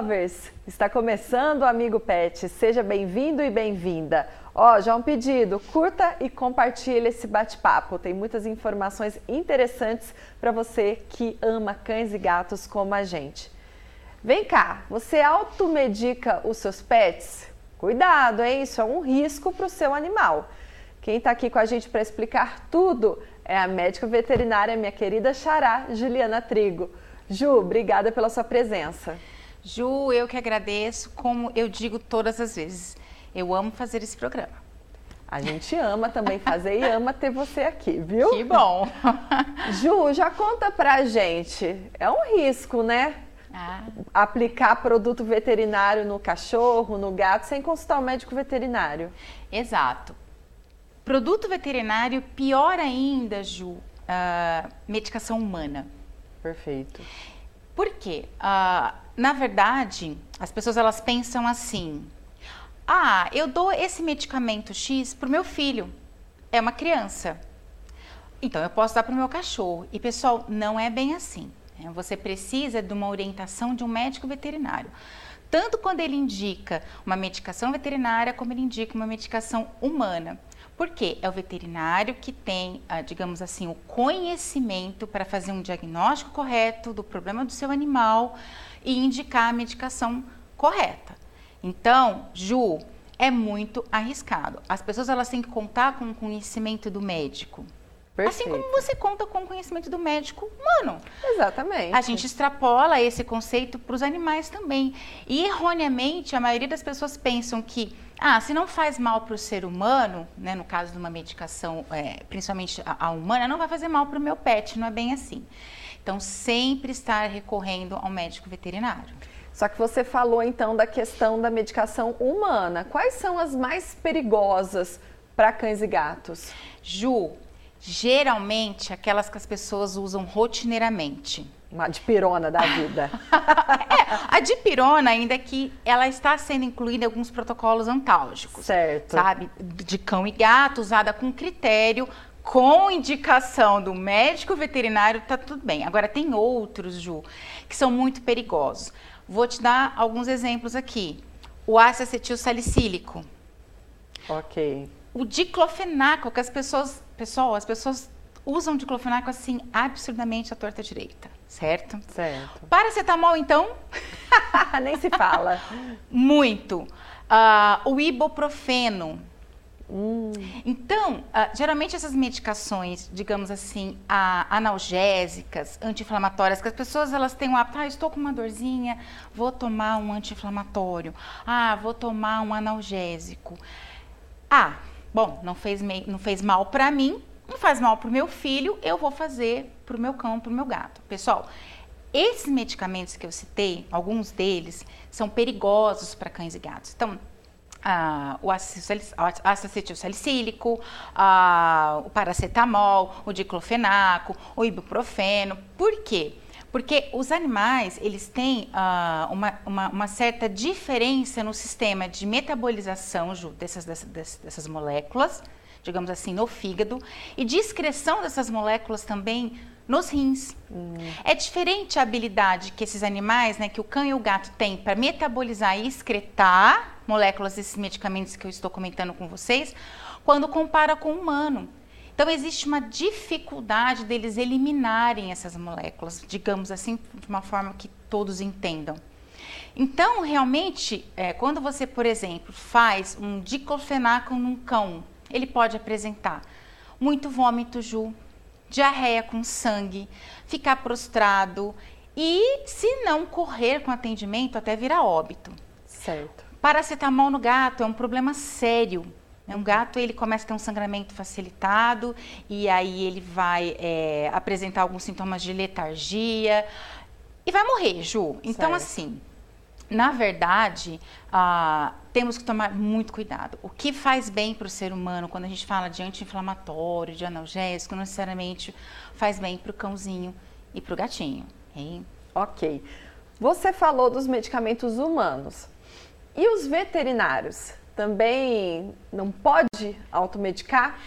lovers! Está começando o Amigo Pet. Seja bem-vindo e bem-vinda. Ó, já um pedido, curta e compartilhe esse bate-papo. Tem muitas informações interessantes para você que ama cães e gatos como a gente. Vem cá, você automedica os seus pets? Cuidado, hein? Isso é um risco para o seu animal. Quem está aqui com a gente para explicar tudo é a médica veterinária, minha querida xará, Juliana Trigo. Ju, obrigada pela sua presença. Ju, eu que agradeço, como eu digo todas as vezes, eu amo fazer esse programa. A gente ama também fazer e ama ter você aqui, viu? Que bom! Ju, já conta pra gente. É um risco, né? Ah. Aplicar produto veterinário no cachorro, no gato, sem consultar o médico veterinário. Exato. Produto veterinário, pior ainda, Ju, uh, medicação humana. Perfeito. Por quê? Uh, na verdade, as pessoas elas pensam assim: ah, eu dou esse medicamento X para o meu filho, é uma criança. Então eu posso dar para o meu cachorro. E pessoal, não é bem assim. Né? Você precisa de uma orientação de um médico veterinário. Tanto quando ele indica uma medicação veterinária, como ele indica uma medicação humana. Porque é o veterinário que tem, ah, digamos assim, o conhecimento para fazer um diagnóstico correto do problema do seu animal e indicar a medicação correta. Então, Ju, é muito arriscado. As pessoas elas têm que contar com o conhecimento do médico. Perfeito. Assim como você conta com o conhecimento do médico humano. Exatamente. A gente extrapola esse conceito para os animais também. E erroneamente, a maioria das pessoas pensam que ah, se não faz mal para o ser humano, né, no caso de uma medicação, é, principalmente a, a, humana, não vai fazer mal para o meu pet, não é bem assim. Então, sempre estar recorrendo ao médico veterinário. Só que você falou então da questão da medicação humana. Quais são as mais perigosas para cães e gatos? Ju, geralmente aquelas que as pessoas usam rotineiramente. Uma dipirona da vida. é, a dipirona, ainda que ela está sendo incluída em alguns protocolos antálgicos. Certo. Sabe? De cão e gato, usada com critério, com indicação do médico veterinário, tá tudo bem. Agora, tem outros, Ju, que são muito perigosos. Vou te dar alguns exemplos aqui. O ácido acetil salicílico. Ok. O diclofenaco, que as pessoas, pessoal, as pessoas usam diclofenaco assim absurdamente à torta direita certo? Certo. Paracetamol, então? Nem se fala. Muito. Uh, o ibuprofeno. Hum. Então, uh, geralmente essas medicações, digamos assim, uh, analgésicas, anti-inflamatórias, que as pessoas elas têm um hábito, ah, estou com uma dorzinha, vou tomar um anti-inflamatório, ah, vou tomar um analgésico. Ah, bom, não fez, não fez mal para mim, não faz mal para o meu filho, eu vou fazer para o meu cão, para o meu gato. Pessoal, esses medicamentos que eu citei, alguns deles, são perigosos para cães e gatos. Então, ah, o ácido salicílico, ah, o paracetamol, o diclofenaco, o ibuprofeno. Por quê? Porque os animais, eles têm ah, uma, uma, uma, certa diferença no sistema de metabolização dessas, dessas, dessas moléculas, digamos assim, no fígado, e de excreção dessas moléculas também nos rins. Hum. É diferente a habilidade que esses animais, né, que o cão e o gato têm para metabolizar e excretar moléculas desses medicamentos que eu estou comentando com vocês, quando compara com o humano. Então existe uma dificuldade deles eliminarem essas moléculas, digamos assim, de uma forma que todos entendam. Então, realmente, é, quando você, por exemplo, faz um diclofenaco num cão, ele pode apresentar muito vômito, Ju, diarreia com sangue, ficar prostrado e, se não correr com atendimento, até virar óbito. Certo. Paracetamol no gato é um problema sério. Um gato ele começa a ter um sangramento facilitado e aí ele vai é, apresentar alguns sintomas de letargia e vai morrer, Ju. Então, certo. assim, na verdade, ah, temos que tomar muito cuidado. O que faz bem para o ser humano, quando a gente fala de anti-inflamatório, de analgésico, não necessariamente faz bem para o cãozinho e para o gatinho. Hein? Ok. Você falou dos medicamentos humanos. E os veterinários? Também não pode automedicar?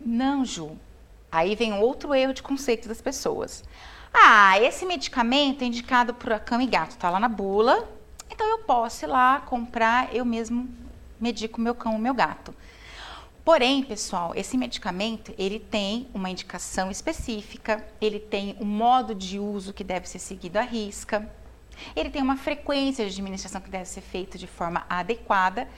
Não, Ju. Aí vem outro erro de conceito das pessoas. Ah, esse medicamento é indicado para cão e gato, tá lá na bula, então eu posso ir lá comprar, eu mesmo medico meu cão, o meu gato. Porém, pessoal, esse medicamento, ele tem uma indicação específica, ele tem um modo de uso que deve ser seguido à risca, ele tem uma frequência de administração que deve ser feita de forma adequada.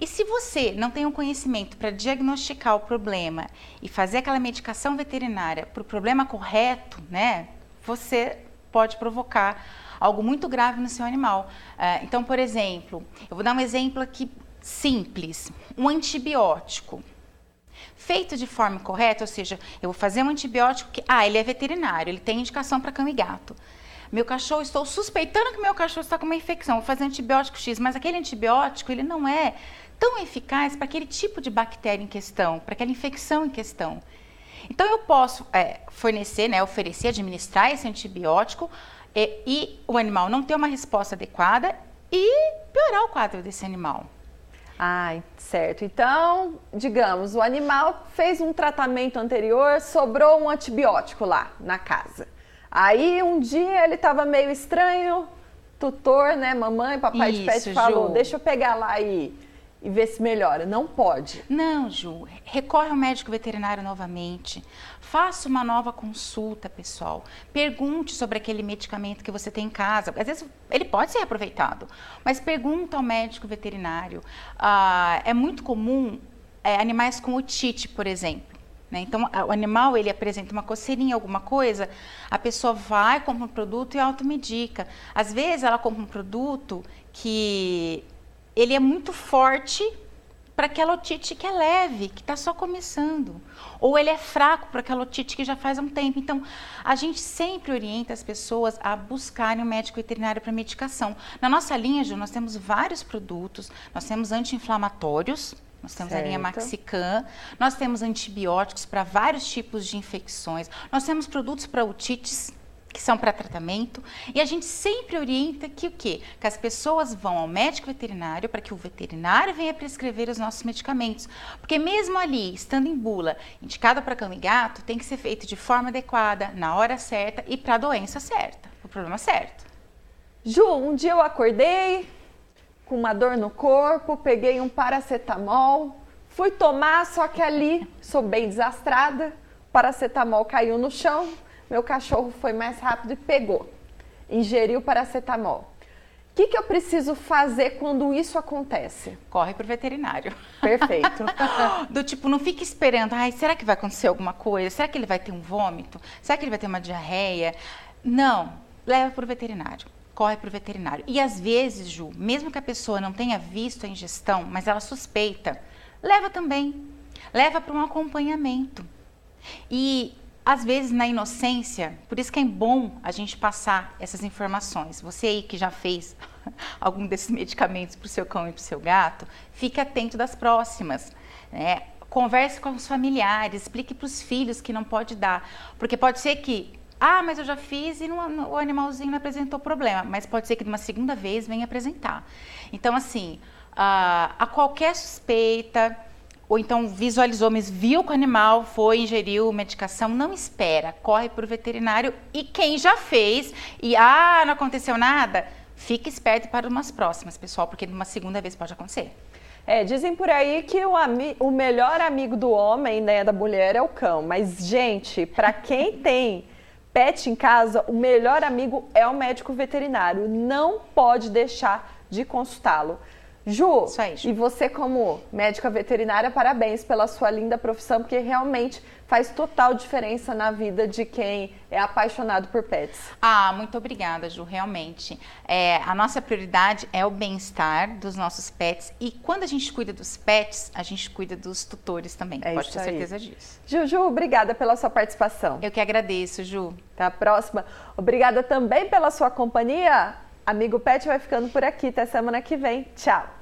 E se você não tem um conhecimento para diagnosticar o problema e fazer aquela medicação veterinária para o problema correto, né, você pode provocar algo muito grave no seu animal. Uh, então, por exemplo, eu vou dar um exemplo aqui simples: um antibiótico feito de forma correta, ou seja, eu vou fazer um antibiótico que, ah, ele é veterinário, ele tem indicação para cão e gato. Meu cachorro, estou suspeitando que meu cachorro está com uma infecção, vou fazer antibiótico X, mas aquele antibiótico, ele não é tão eficaz para aquele tipo de bactéria em questão, para aquela infecção em questão. Então, eu posso é, fornecer, né, oferecer, administrar esse antibiótico é, e o animal não ter uma resposta adequada e piorar o quadro desse animal. Ai, certo. Então, digamos, o animal fez um tratamento anterior, sobrou um antibiótico lá na casa. Aí um dia ele estava meio estranho, tutor, né, mamãe, papai Isso, de pet falou, Ju. deixa eu pegar lá e e ver se melhora. Não pode. Não, Ju. Recorre ao médico veterinário novamente. Faça uma nova consulta, pessoal. Pergunte sobre aquele medicamento que você tem em casa. Às vezes ele pode ser aproveitado, mas pergunta ao médico veterinário. Ah, é muito comum é, animais com otite, por exemplo. Né? Então, o animal ele apresenta uma coceirinha, alguma coisa, a pessoa vai, compra um produto e automedica. Às vezes ela compra um produto que ele é muito forte para aquela otite que é leve, que está só começando. Ou ele é fraco para aquela otite que já faz um tempo. Então, a gente sempre orienta as pessoas a buscarem um médico veterinário para medicação. Na nossa linha, Ju, nós temos vários produtos. Nós temos anti-inflamatórios, nós temos certo. a linha Maxican, nós temos antibióticos para vários tipos de infecções, nós temos produtos para otites que são para tratamento, e a gente sempre orienta que o quê? Que as pessoas vão ao médico veterinário para que o veterinário venha prescrever os nossos medicamentos. Porque mesmo ali, estando em bula, indicado para cão e gato, tem que ser feito de forma adequada, na hora certa e para a doença certa, o problema certo. Ju, um dia eu acordei com uma dor no corpo, peguei um paracetamol, fui tomar, só que ali sou bem desastrada, o paracetamol caiu no chão, meu cachorro foi mais rápido e pegou, ingeriu paracetamol. O que, que eu preciso fazer quando isso acontece? Corre para o veterinário. Perfeito. Do tipo, não fique esperando, ai, será que vai acontecer alguma coisa? Será que ele vai ter um vômito? Será que ele vai ter uma diarreia? Não, leva para o veterinário. Corre para o veterinário. E às vezes, Ju, mesmo que a pessoa não tenha visto a ingestão, mas ela suspeita, leva também. Leva para um acompanhamento. E às vezes na inocência, por isso que é bom a gente passar essas informações. Você aí que já fez algum desses medicamentos para o seu cão e para o seu gato, fique atento das próximas. Né? Converse com os familiares, explique para os filhos que não pode dar. Porque pode ser que, ah, mas eu já fiz e não, o animalzinho não apresentou problema. Mas pode ser que de uma segunda vez venha apresentar. Então, assim, a, a qualquer suspeita, ou então visualizou, mas viu que o animal foi, ingeriu medicação, não espera, corre para o veterinário e quem já fez e ah, não aconteceu nada, fique esperto para umas próximas, pessoal, porque numa segunda vez pode acontecer. É, dizem por aí que o, o melhor amigo do homem, né, da mulher é o cão. Mas, gente, para quem tem pet em casa, o melhor amigo é o médico veterinário. Não pode deixar de consultá-lo. Ju, aí, Ju, e você como médica veterinária, parabéns pela sua linda profissão, porque realmente faz total diferença na vida de quem é apaixonado por pets. Ah, muito obrigada, Ju, realmente. É, a nossa prioridade é o bem-estar dos nossos pets e quando a gente cuida dos pets, a gente cuida dos tutores também, é pode ter aí. certeza disso. Juju, obrigada pela sua participação. Eu que agradeço, Ju. Até a próxima. Obrigada também pela sua companhia. Amigo Pet vai ficando por aqui. Até semana que vem. Tchau!